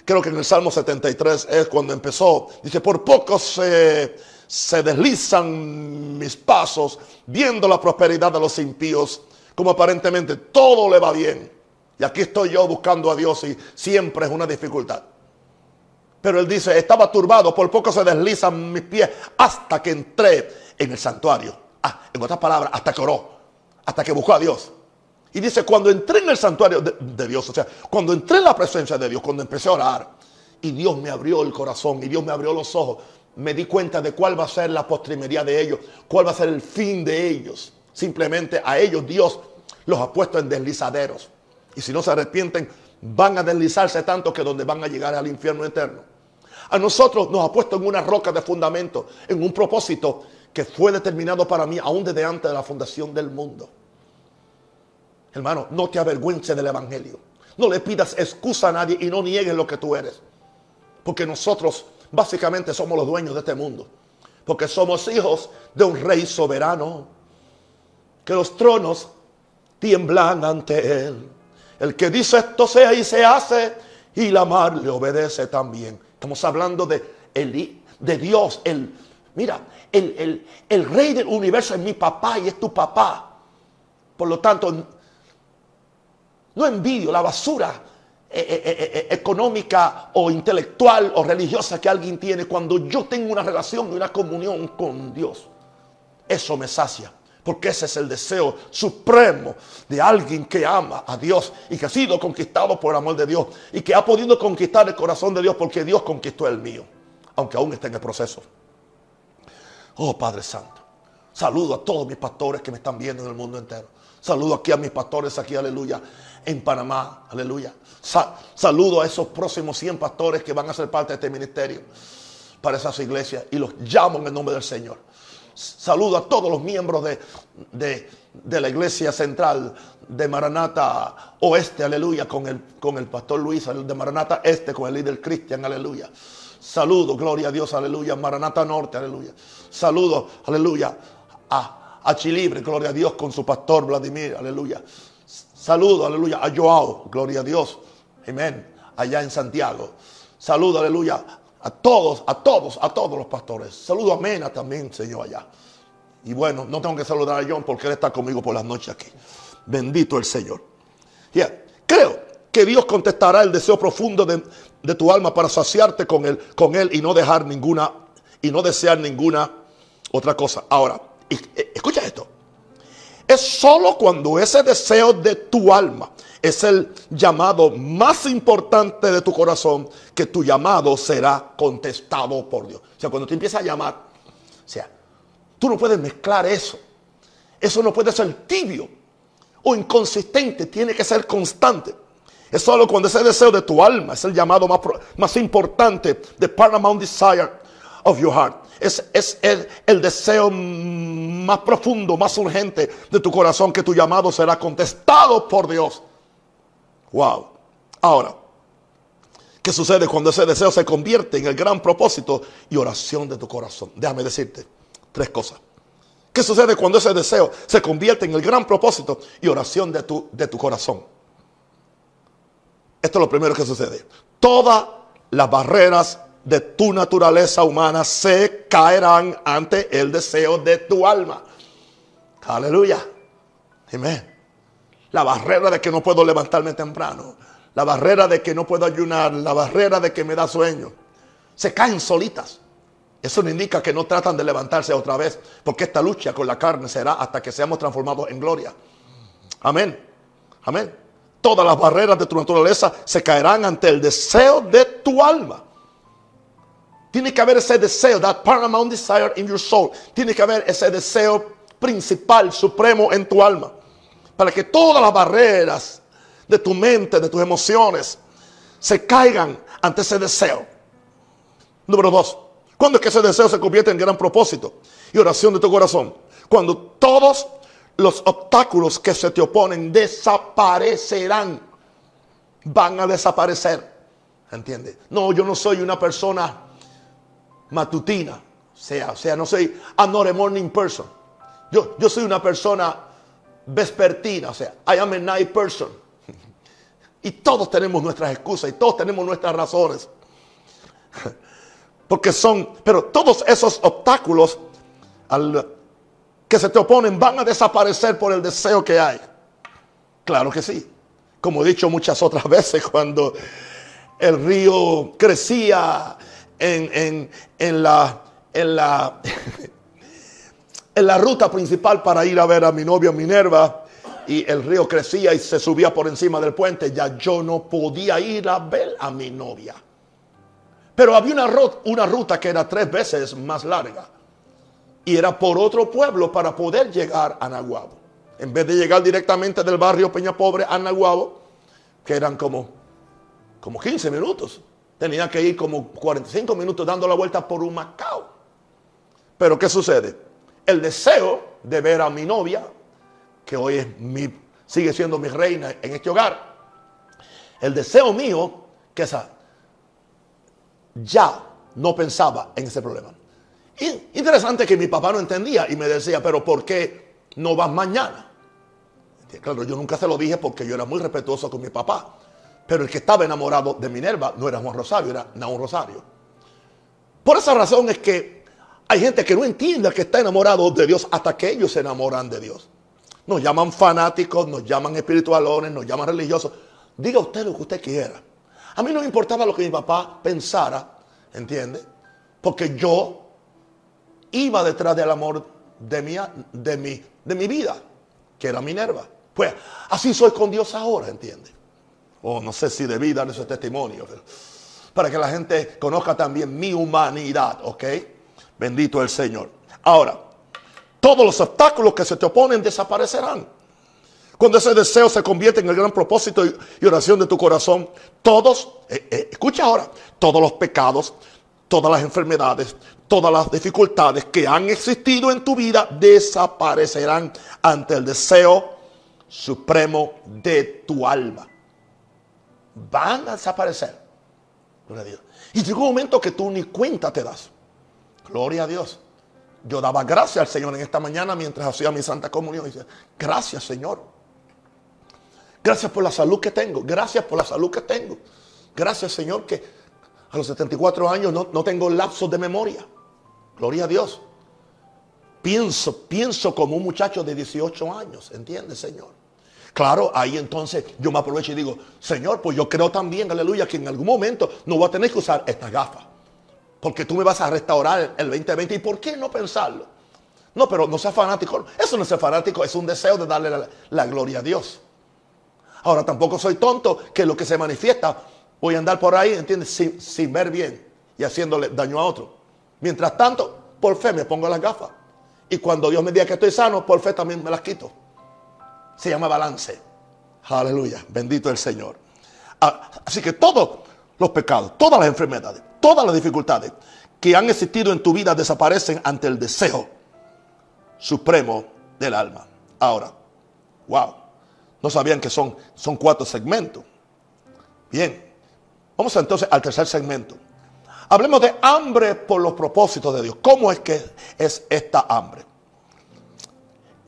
creo que en el Salmo 73 es cuando empezó, dice, por poco se, se deslizan mis pasos viendo la prosperidad de los impíos, como aparentemente todo le va bien. Y aquí estoy yo buscando a Dios y siempre es una dificultad. Pero él dice, estaba turbado, por poco se deslizan mis pies hasta que entré en el santuario. Ah, en otras palabras, hasta que oró, hasta que buscó a Dios. Y dice, cuando entré en el santuario de, Dios, o sea, cuando entré en la presencia de Dios, cuando empecé a orar, y Dios me abrió el corazón, y Dios me abrió los ojos, me di cuenta de cuál va a ser la postrimería de ellos, cuál va a ser el fin de ellos. Simplemente a ellos Dios los ha puesto en deslizaderos. Y si no se arrepienten, van a deslizarse tanto que donde van a llegar al infierno eterno. A nosotros nos ha puesto en una roca de fundamento, en un propósito que fue determinado para mí aún desde antes de la fundación del mundo. Hermano, no te avergüences del Evangelio. No le pidas excusa a nadie y no niegues lo que tú eres. Porque nosotros básicamente somos los dueños de este mundo. Porque somos hijos de un rey soberano. Que los tronos tiemblan ante él. El que dice esto sea y se hace. Y la mar le obedece también. Estamos hablando de, el, de Dios. El, mira, el, el, el rey del universo es mi papá y es tu papá. Por lo tanto, no envidio la basura eh, eh, eh, económica o intelectual o religiosa que alguien tiene cuando yo tengo una relación y una comunión con Dios. Eso me sacia. Porque ese es el deseo supremo de alguien que ama a Dios y que ha sido conquistado por el amor de Dios y que ha podido conquistar el corazón de Dios porque Dios conquistó el mío, aunque aún está en el proceso. Oh Padre Santo, saludo a todos mis pastores que me están viendo en el mundo entero. Saludo aquí a mis pastores, aquí, aleluya, en Panamá, aleluya. saludo a esos próximos 100 pastores que van a ser parte de este ministerio para esas iglesias y los llamo en el nombre del Señor. Saludo a todos los miembros de, la iglesia central de Maranata Oeste, aleluya, con el, con el pastor Luis, de Maranata Este, con el líder Cristian, aleluya. Saludo, gloria a Dios, aleluya, Maranata Norte, aleluya. Saludo, aleluya, a a Chilibre, gloria a Dios, con su pastor Vladimir, aleluya. Saludo, aleluya, a Joao, gloria a Dios, amén, allá en Santiago. Saludo, aleluya, a todos, a todos, a todos los pastores. Saludo a Mena también, Señor, allá. Y bueno, no tengo que saludar a John porque él está conmigo por las noches aquí. Bendito el Señor. Creo que Dios contestará el deseo profundo de, de, tu alma para saciarte con él, con él y no dejar ninguna y no desear ninguna otra cosa. Ahora, eh, escucha esto. Es solo cuando ese deseo de tu alma es el llamado más importante de tu corazón que tu llamado será contestado por Dios. O sea, cuando te empiezas a llamar, o sea, tú no puedes mezclar eso. Eso no puede ser tibio o inconsistente, tiene que ser constante. Es solo cuando ese deseo de tu alma es el llamado más, más importante, the paramount desire of your heart. Es, el, deseo más profundo, más urgente de tu corazón que tu llamado será contestado por Dios. Wow. Ahora, ¿qué sucede cuando ese deseo se convierte en el gran propósito y oración de tu corazón? Déjame decirte tres cosas. ¿Qué sucede cuando ese deseo se convierte en el gran propósito y oración de tu, de tu corazón? Esto es lo primero que sucede. Todas las barreras de tu naturaleza humana se caerán ante el deseo de tu alma. Aleluya. Amén. La barrera de que no puedo levantarme temprano. La barrera de que no puedo ayunar. La barrera de que me da sueño. Se caen solitas. Eso no indica que no tratan de levantarse otra vez, porque esta lucha con la carne será hasta que seamos transformados en gloria. Amén. Amén. Todas las barreras de tu naturaleza se caerán ante el deseo de tu alma. Tiene que haber ese deseo, that paramount desire in your soul. Tiene que haber ese deseo principal, supremo en tu alma. Para que todas las barreras de tu mente, de tus emociones, se caigan ante ese deseo. Número dos, cuando es que ese deseo se convierte en gran propósito y oración de tu corazón? Cuando todos los obstáculos que se te oponen desaparecerán. Van a desaparecer. ¿Entiendes? No, yo no soy una persona matutina. O sea, o sea, no soy, I'm not a morning person. Yo, yo soy una persona vespertina. O sea, I am a night person. Y todos tenemos nuestras excusas y todos tenemos nuestras razones. Porque son, pero todos esos obstáculos que se te oponen van a desaparecer por el deseo que hay. Claro que sí. Como he dicho muchas otras veces, cuando el río crecía en, la, en, la, en la ruta principal para ir a ver a mi novia Minerva, y el río crecía y se subía por encima del puente, ya yo no podía ir a ver a mi novia. Pero había una, una ruta que era tres veces más larga y era por otro pueblo para poder llegar a Nahuabo. En vez de llegar directamente del barrio Peña Pobre a Nahuabo, que eran como, como 15 minutos, tenía que ir como 45 minutos dando la vuelta por un Macao. Pero ¿qué sucede? El deseo de ver a mi novia, que hoy es mi, sigue siendo mi reina en este hogar, el deseo mío, que esa, ya no pensaba en ese problema. Interesante que mi papá no entendía y me decía, pero ¿por qué no vas mañana? Claro, yo nunca se lo dije porque yo era muy respetuoso con mi papá. Pero el que estaba enamorado de Minerva no era Juan Rosario, era Naón Rosario. Por esa razón es que hay gente que no entiende que está enamorado de Dios hasta que ellos se enamoran de Dios. Nos llaman fanáticos, nos llaman espiritualones, nos llaman religiosos. Diga usted lo que usted quiera. A mí no me importaba lo que mi papá pensara, ¿entiende? Porque yo iba detrás del amor de mi, de mi, de mi vida, que era Minerva. Pues así soy con Dios ahora, ¿entiende? O no sé si debí dar ese testimonio, para que la gente conozca también mi humanidad, ¿ok? Bendito el Señor. Ahora, todos los obstáculos que se te oponen desaparecerán. Cuando ese deseo se convierte en el gran propósito y oración de tu corazón, todos, eh, eh, escucha ahora, todos los pecados, todas las enfermedades, todas las dificultades que han existido en tu vida desaparecerán ante el deseo supremo de tu alma. Van a desaparecer. Gloria a Dios. Y llegó un momento que tú ni cuenta te das. Gloria a Dios. Yo daba gracias al Señor en esta mañana mientras hacía mi santa comunión. Y decía, gracias Señor. Gracias por la salud que tengo. Gracias por la salud que tengo. Gracias Señor que a los 74 años no, no tengo lapsos de memoria. Gloria a Dios. Pienso, pienso como un muchacho de 18 años, ¿entiendes, Señor? Claro, ahí entonces yo me aprovecho y digo, Señor, pues yo creo también, aleluya, que en algún momento no voy a tener que usar estas gafas. Porque tú me vas a restaurar el 2020. ¿Y por qué no pensarlo? No, pero no sea fanático. Eso no es fanático, es un deseo de darle la, gloria a Dios. Ahora, tampoco soy tonto que lo que se manifiesta, voy a andar por ahí, ¿entiendes? Sin, sin ver bien y haciéndole daño a otro. Mientras tanto, por fe me pongo las gafas. Y cuando Dios me diga que estoy sano, por fe también me las quito. Se llama balance. Aleluya. Bendito el Señor. Ah, así que todos los pecados, todas las enfermedades, todas las dificultades que han existido en tu vida desaparecen ante el deseo supremo del alma. Ahora, wow. No sabían que son, son cuatro segmentos. Bien. Vamos entonces al tercer segmento. Hablemos de hambre por los propósitos de Dios. ¿Cómo es que es esta hambre?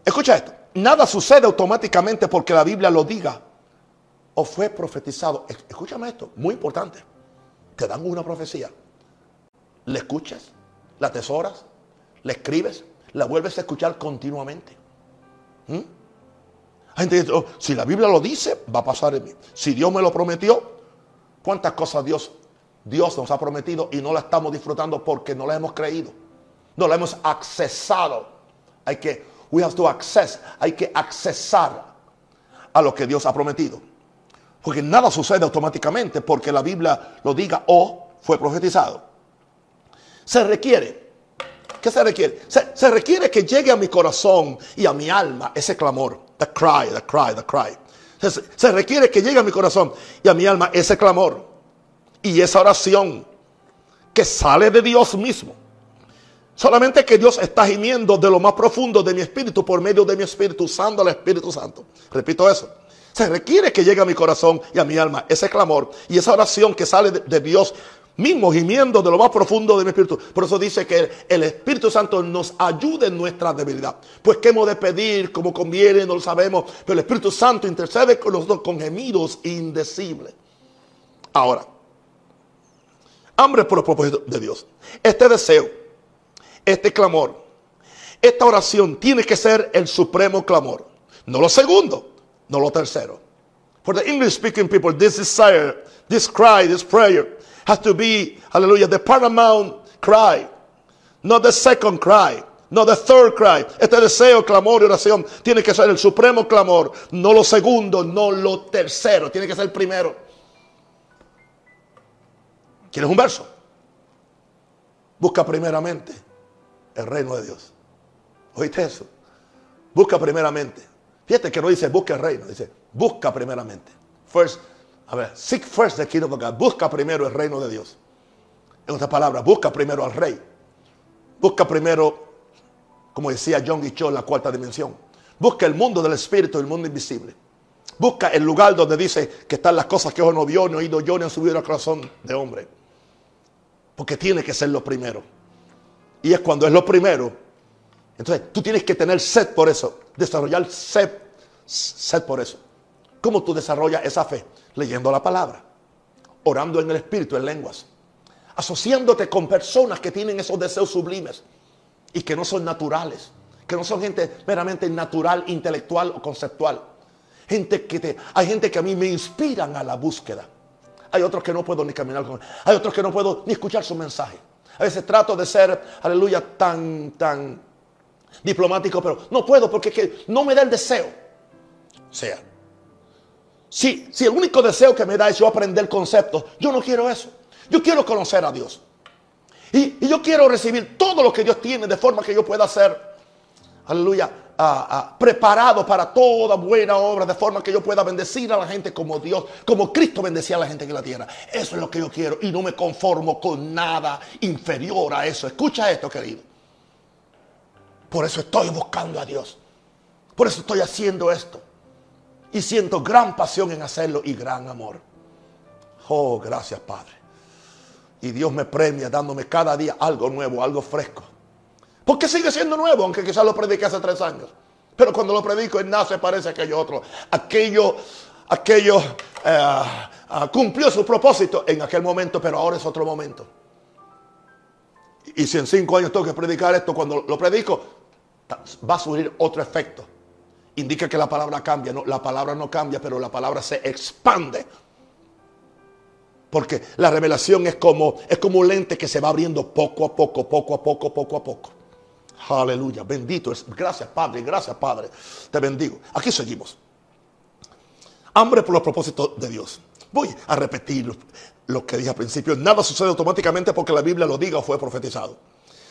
Escucha esto. Nada sucede automáticamente porque la Biblia lo diga o fue profetizado. Escúchame esto, muy importante. Te dan una profecía. La escuchas, la atesoras, la escribes, la vuelves a escuchar continuamente. ¿Mm? gente dice, oh, si la Biblia lo dice, va a pasar en mí. Si Dios me lo prometió, ¿cuántas cosas Dios Dios nos ha prometido y no la estamos disfrutando porque no la hemos creído. No la hemos accesado. Hay que, we have to access, hay que accesar a lo que Dios ha prometido. Porque nada sucede automáticamente porque la Biblia lo diga o fue profetizado. Se requiere. ¿Qué se requiere? Se, requiere que llegue a mi corazón y a mi alma ese clamor. The cry, the cry, the cry. Se, se requiere que llegue a mi corazón y a mi alma ese clamor y esa oración que sale de Dios mismo. Solamente que Dios está gimiendo de lo más profundo de mi espíritu por medio de mi espíritu, usando al Espíritu Santo. Repito eso. Se requiere que llegue a mi corazón y a mi alma ese clamor y esa oración que sale de, Dios mismo gimiendo de lo más profundo de mi espíritu. Por eso dice que el Espíritu Santo nos ayude en nuestra debilidad. Pues qué hemos de pedir como conviene, no lo sabemos. Pero el Espíritu Santo intercede con nosotros con gemidos indecibles. Ahora, hambre por los propósitos de Dios. Este deseo, este clamor, esta oración tiene que ser el supremo clamor. No lo segundo, no lo tercero. For the English speaking people, this desire, this cry, this prayer has to be, hallelujah, the paramount cry, not the second cry. No the third cry. Este deseo, clamor y oración tiene que ser el supremo clamor. No lo segundo, no lo tercero. Tiene que ser el primero. ¿Quieres un verso? Busca primeramente el reino de Dios. ¿Oíste eso? Busca primeramente. Fíjate que no dice busca el reino, dice busca primeramente. First, a ver, seek first the kingdom of God. Busca primero el reino de Dios. En otras palabras, busca primero al rey. Busca primero, como decía John Guichot, la cuarta dimensión. Busca el mundo del espíritu, el mundo invisible. Busca el lugar donde dice que están las cosas que ojo no vio, ni oído yo, ni han subido al corazón de hombre. Porque tiene que ser lo primero. Y es cuando es lo primero. Entonces tú tienes que tener sed por eso. Desarrollar sed, sed por eso. ¿Cómo tú desarrollas esa fe? Leyendo la palabra. Orando en el espíritu, en lenguas. Asociándote con personas que tienen esos deseos sublimes. Y que no son naturales. Que no son gente meramente natural, intelectual o conceptual. Gente que te, hay gente que a mí me inspiran a la búsqueda. Hay otros que no puedo ni caminar con Hay otros que no puedo ni escuchar su mensaje. A veces trato de ser, aleluya, tan, tan diplomático, pero no puedo porque que no me da el deseo. Sea, si, si el único deseo que me da es yo aprender conceptos, yo no quiero eso. Yo quiero conocer a Dios. Y, y yo quiero recibir todo lo que Dios tiene de forma que yo pueda ser, aleluya, preparado para toda buena obra, de forma que yo pueda bendecir a la gente como Dios, como Cristo bendecía a la gente en la tierra. Eso es lo que yo quiero y no me conformo con nada inferior a eso. Escucha esto, querido. Por eso estoy buscando a Dios. Por eso estoy haciendo esto. Y siento gran pasión en hacerlo y gran amor. Oh, gracias, Padre. Y Dios me premia dándome cada día algo nuevo, algo fresco. Porque sigue siendo nuevo, aunque quizás lo prediqué hace tres años. Pero cuando lo predico, él nace, parece aquello otro. Aquello, aquello eh, ah, cumplió su propósito en aquel momento, pero ahora es otro momento. Y si en cinco años tengo que predicar esto, cuando lo predico, va a surgir otro efecto. Indica que la palabra cambia. No, la palabra no cambia, pero la palabra se expande. Porque la revelación es como, es como un lente que se va abriendo poco a poco, poco a poco, poco a poco. Aleluya, bendito es. Gracias Padre, gracias Padre. Te bendigo. Aquí seguimos. Hambre por los propósitos de Dios. Voy a repetir lo, que dije al principio. Nada sucede automáticamente porque la Biblia lo diga o fue profetizado.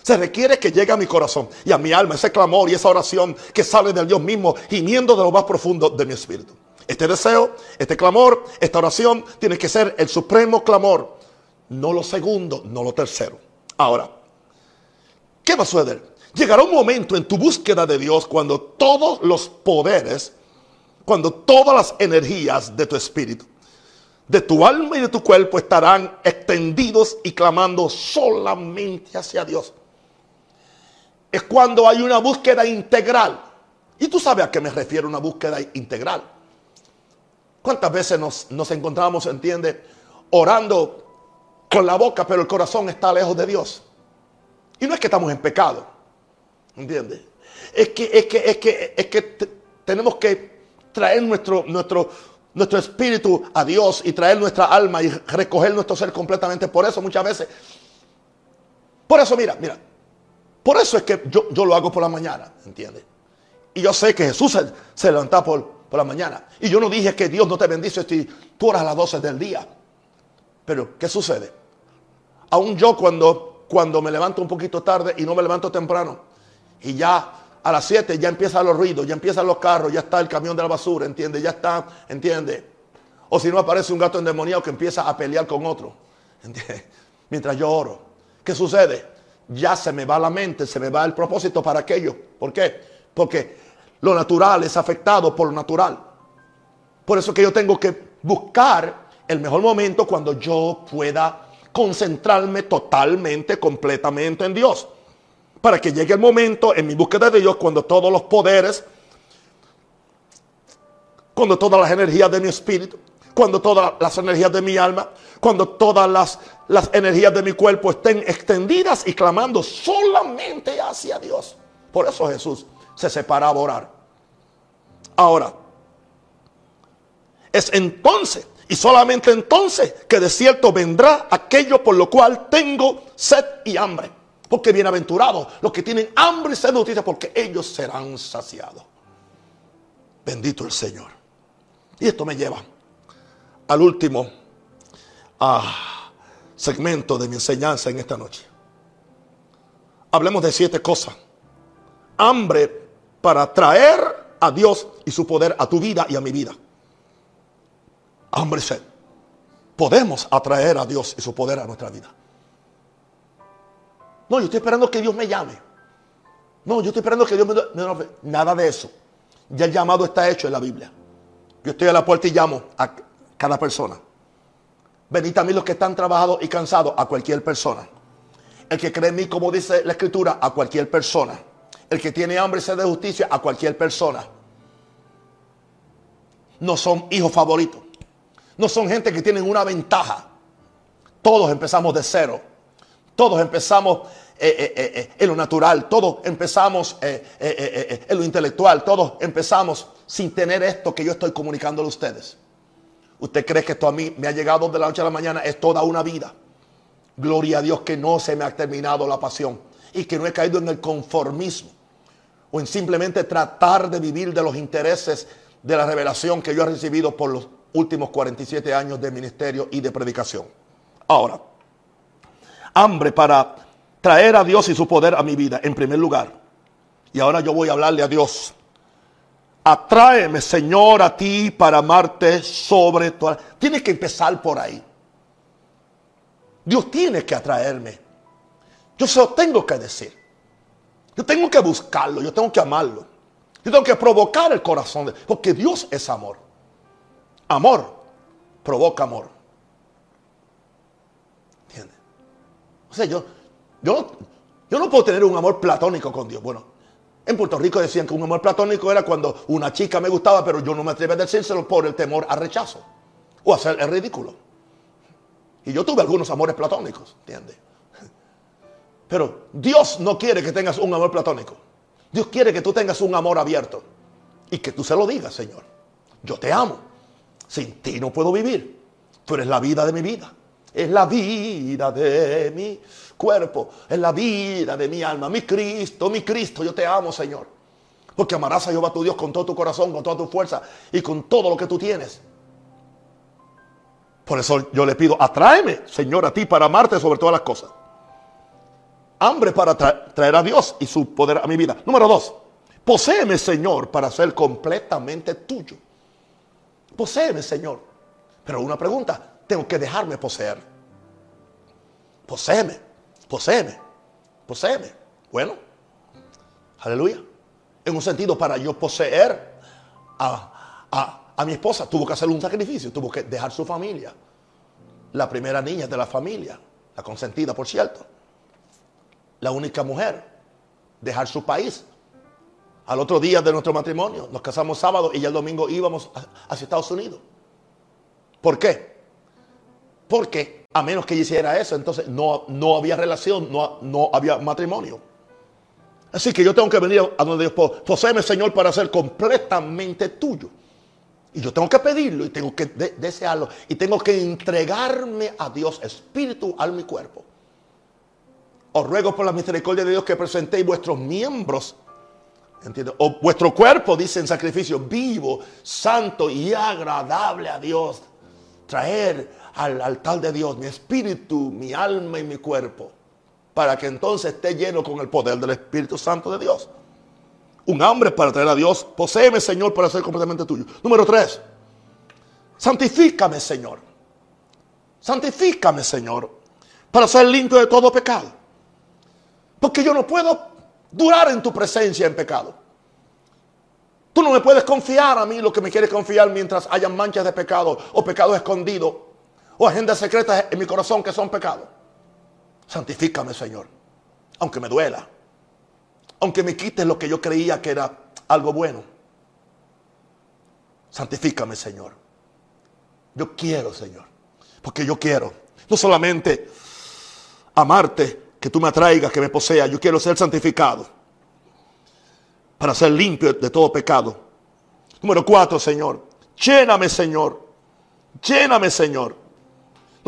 Se requiere que llegue a mi corazón y a mi alma ese clamor y esa oración que sale del Dios mismo, gimiendo de lo más profundo de mi espíritu. Este deseo, este clamor, esta oración tiene que ser el supremo clamor, no lo segundo, no lo tercero. Ahora, ¿qué va a suceder? Llegará un momento en tu búsqueda de Dios cuando todos los poderes, cuando todas las energías de tu espíritu, de tu alma y de tu cuerpo estarán extendidos y clamando solamente hacia Dios. Es cuando hay una búsqueda integral. Y tú sabes a qué me refiero una búsqueda integral. ¿Cuántas veces nos, encontramos, entiende, orando con la boca, pero el corazón está lejos de Dios? Y no es que estamos en pecado. ¿Entiendes? Es que, es que, es que, es que tenemos que traer nuestro, nuestro, nuestro espíritu a Dios y traer nuestra alma y recoger nuestro ser completamente. Por eso muchas veces, por eso mira, mira, por eso es que yo, yo lo hago por la mañana, ¿entiendes? Y yo sé que Jesús se, se levanta por, por la mañana. Y yo no dije que Dios no te bendice si tú oras a las 12 del día. Pero, ¿qué sucede? Aún yo cuando, cuando me levanto un poquito tarde y no me levanto temprano, y ya a las 7 ya empiezan los ruidos, ya empiezan los carros, ya está el camión de la basura, ¿entiende? Ya está, ¿entiende? O si no aparece un gato endemoniado que empieza a pelear con otro, ¿entiende? Mientras yo oro. ¿Qué sucede? Ya se me va la mente, se me va el propósito para aquello. ¿Por qué? Porque lo natural es afectado por lo natural. Por eso que yo tengo que buscar el mejor momento cuando yo pueda concentrarme totalmente, completamente en Dios. Para que llegue el momento en mi búsqueda de Dios cuando todos los poderes, cuando todas las energías de mi espíritu, cuando todas las energías de mi alma, cuando todas las, las energías de mi cuerpo estén extendidas y clamando solamente hacia Dios. Por eso Jesús se separaba a orar. Ahora, es entonces y solamente entonces que de cierto vendrá aquello por lo cual tengo sed y hambre. Porque bienaventurados los que tienen hambre y sed de justicia, porque ellos serán saciados. Bendito el Señor. Y esto me lleva al último ah, segmento de mi enseñanza en esta noche. Hablemos de siete cosas. Hambre para traer a Dios y su poder a tu vida y a mi vida. Hambre y sed. Podemos atraer a Dios y su poder a nuestra vida. No, yo estoy esperando que Dios me llame. No, yo estoy esperando que Dios me... me nada de eso. Ya el llamado está hecho en la Biblia. Yo estoy a la puerta y llamo a cada persona. Venid a mí los que están trabajados y cansados, a cualquier persona. El que cree en mí, como dice la escritura, a cualquier persona. El que tiene hambre y sed de justicia, a cualquier persona. No son hijos favoritos. No son gente que tienen una ventaja. Todos empezamos de cero. Todos empezamos eh, eh, eh, en lo natural. Todos empezamos en lo intelectual. Todos empezamos sin tener esto que yo estoy comunicándole a ustedes. ¿Usted cree que esto a mí me ha llegado de la noche a la mañana? Es toda una vida. Gloria a Dios que no se me ha terminado la pasión y que no he caído en el conformismo o en simplemente tratar de vivir de los intereses de la revelación que yo he recibido por los últimos 47 años de ministerio y de predicación. Ahora, hambre para traer a Dios y su poder a mi vida, en primer lugar. Y ahora yo voy a hablarle a Dios. Atráeme, Señor, a ti para amarte sobre todo. Tienes que empezar por ahí. Dios tiene que atraerme. Yo se lo tengo que decir. Yo tengo que buscarlo, yo tengo que amarlo. Yo tengo que provocar el corazón de porque Dios es amor. Amor provoca amor. Yo, yo, yo no puedo tener un amor platónico con Dios. Bueno, en Puerto Rico decían que un amor platónico era cuando una chica me gustaba, pero yo no me atreví a decírselo por el temor al rechazo o a hacer el ridículo. Y yo tuve algunos amores platónicos, ¿entiendes? Pero Dios no quiere que tengas un amor platónico. Dios quiere que tú tengas un amor abierto y que tú se lo digas, Señor. Yo te amo. Sin ti no puedo vivir. Tú eres la vida de mi vida. Es la vida de mi cuerpo. Es la vida de mi alma. Mi Cristo, mi Cristo. Yo te amo, Señor. Porque amarás a Jehová tu Dios con todo tu corazón, con toda tu fuerza y con todo lo que tú tienes. Por eso yo le pido, atráeme, Señor, a ti para amarte sobre todas las cosas. Hambre para traer a Dios y su poder a mi vida. Número dos, poséeme, Señor, para ser completamente tuyo. Poseeme, Señor. Pero una pregunta, tengo que dejarme poseer. Poseeme, poseeme, poseeme. Bueno, aleluya. En un sentido, para yo poseer a, a mi esposa, tuvo que hacer un sacrificio, tuvo que dejar su familia. La primera niña de la familia, la consentida, por cierto. La única mujer, dejar su país, al otro día de nuestro matrimonio. Nos casamos sábado y ya el domingo íbamos hacia Estados Unidos. ¿Por qué? Porque a menos que hiciera eso, entonces no, no había relación, no, no había matrimonio. Así que yo tengo que venir a donde Dios, poseeme Señor para ser completamente tuyo. Y yo tengo que pedirlo y tengo que desearlo y tengo que entregarme a Dios, espíritu, alma y cuerpo. Os ruego por la misericordia de Dios que presentéis vuestros miembros, ¿entiendes? O vuestro cuerpo, dice en sacrificio vivo, santo y agradable a Dios. Traer al altar de Dios mi espíritu, mi alma y mi cuerpo, para que entonces esté lleno con el poder del Espíritu Santo de Dios un hambre para traer a Dios. Poseeme, Señor, para ser completamente tuyo. Número tres, santifícame, Señor. Santifícame, Señor, para ser limpio de todo pecado. Porque yo no puedo durar en tu presencia en pecado. Tú no me puedes confiar a mí lo que me quieres confiar mientras haya manchas de pecado o pecado escondido o agendas secretas en mi corazón que son pecados. Santifícame, Señor, aunque me duela aunque me quites lo que yo creía que era algo bueno. Santifícame, Señor. Yo quiero, Señor. Porque yo quiero. No solamente amarte, que tú me atraigas, que me posea. Yo quiero ser santificado. Para ser limpio de todo pecado. Número cuatro, Señor. Lléname, Señor. Lléname, Señor.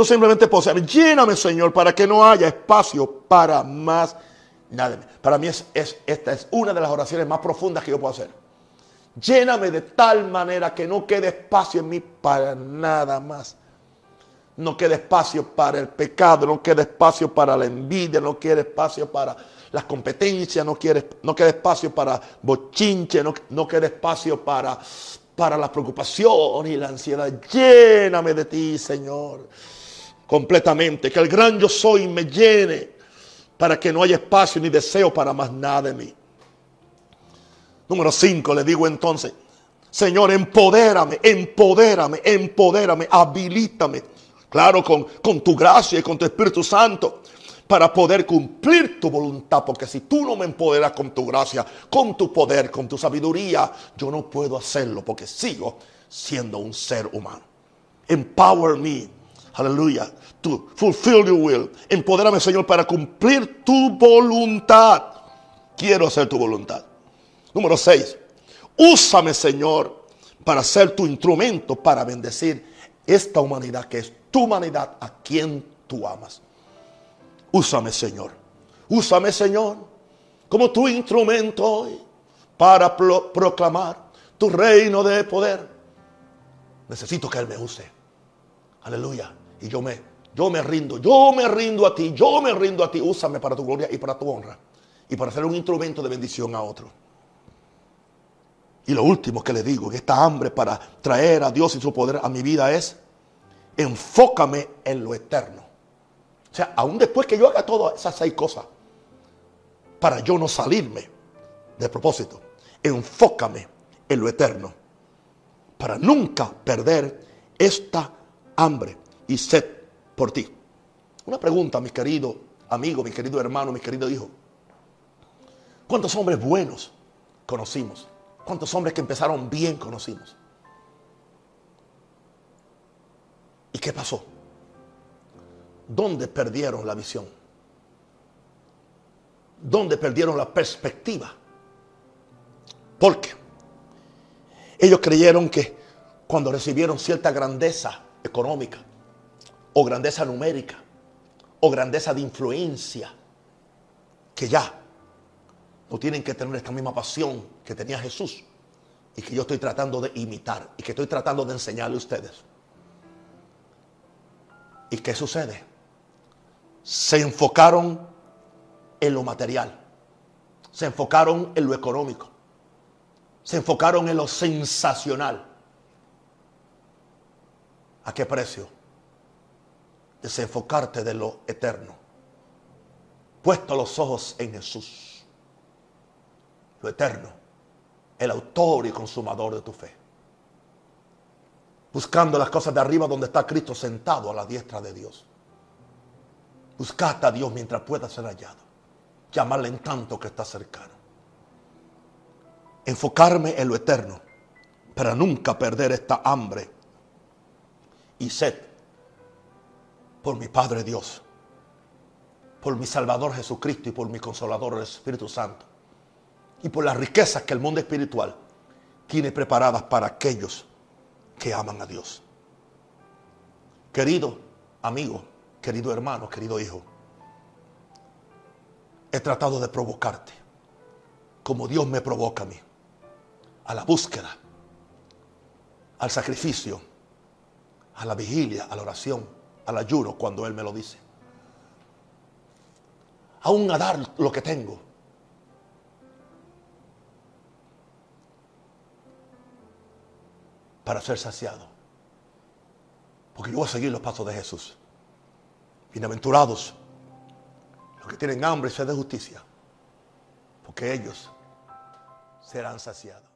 No simplemente poseerme. Lléname, Señor, para que no haya espacio para más para mí es, esta es una de las oraciones más profundas que yo puedo hacer. Lléname de tal manera que no quede espacio en mí para nada más. No quede espacio para el pecado, no quede espacio para la envidia, no quede espacio para las competencias, no, quiere, no quede espacio para bochinche, no, no quede espacio para, para la preocupación y la ansiedad. Lléname de ti, Señor, completamente. Que el gran yo soy me llene para que no haya espacio ni deseo para más nada de mí. Número 5, le digo entonces, Señor, empodérame, empodérame, empodérame, habilítame. Claro, con, con tu gracia y con tu Espíritu Santo para poder cumplir tu voluntad. Porque si tú no me empoderas con tu gracia, con tu poder, con tu sabiduría, yo no puedo hacerlo porque sigo siendo un ser humano. Empower me Aleluya. To fulfill your will. Empodérame, Señor, para cumplir tu voluntad. Quiero hacer tu voluntad. Número 6. Úsame, Señor, para ser tu instrumento para bendecir esta humanidad que es tu humanidad a quien tú amas. Úsame, Señor. Úsame, Señor, como tu instrumento para proclamar tu reino de poder. Necesito que Él me use. Aleluya. Y yo me, yo me rindo, yo me rindo a ti, yo me rindo a ti. Úsame para tu gloria y para tu honra. Y para ser un instrumento de bendición a otro. Y lo último que le digo, que esta hambre para traer a Dios y su poder a mi vida es, enfócame en lo eterno. O sea, aún después que yo haga todas esas seis cosas, para yo no salirme de propósito, enfócame en lo eterno, para nunca perder esta hambre y sed por ti. Una pregunta, mi querido amigo, mi querido hermano, mi querido hijo. ¿Cuántos hombres buenos conocimos? ¿Cuántos hombres que empezaron bien conocimos? ¿Y qué pasó? ¿Dónde perdieron la visión? ¿Dónde perdieron la perspectiva? Porque ellos creyeron que cuando recibieron cierta grandeza económica, o grandeza numérica o grandeza de influencia, que ya no tienen que tener esta misma pasión que tenía Jesús y que yo estoy tratando de imitar y que estoy tratando de enseñarle a ustedes. ¿Y qué sucede? Se enfocaron en lo material, se enfocaron en lo económico, se enfocaron en lo sensacional. ¿A qué precio? Desenfocarte de lo eterno. Puesto los ojos en Jesús, lo eterno, el autor y consumador de tu fe. Buscando las cosas de arriba donde está Cristo sentado a la diestra de Dios. Buscad a Dios mientras pueda ser hallado. Llamarle en tanto que está cercano. Enfocarme en lo eterno para nunca perder esta hambre y sed por mi Padre Dios, por mi Salvador Jesucristo y por mi Consolador el Espíritu Santo, y por las riquezas que el mundo espiritual tiene preparadas para aquellos que aman a Dios. Querido amigo, querido hermano, querido hijo, he tratado de provocarte como Dios me provoca a mí, a la búsqueda, al sacrificio, a la vigilia, a la oración, al ayuno cuando Él me lo dice. Aún a dar lo que tengo. Para ser saciado. Porque yo voy a seguir los pasos de Jesús. Bienaventurados los que tienen hambre y sed de justicia. Porque ellos serán saciados.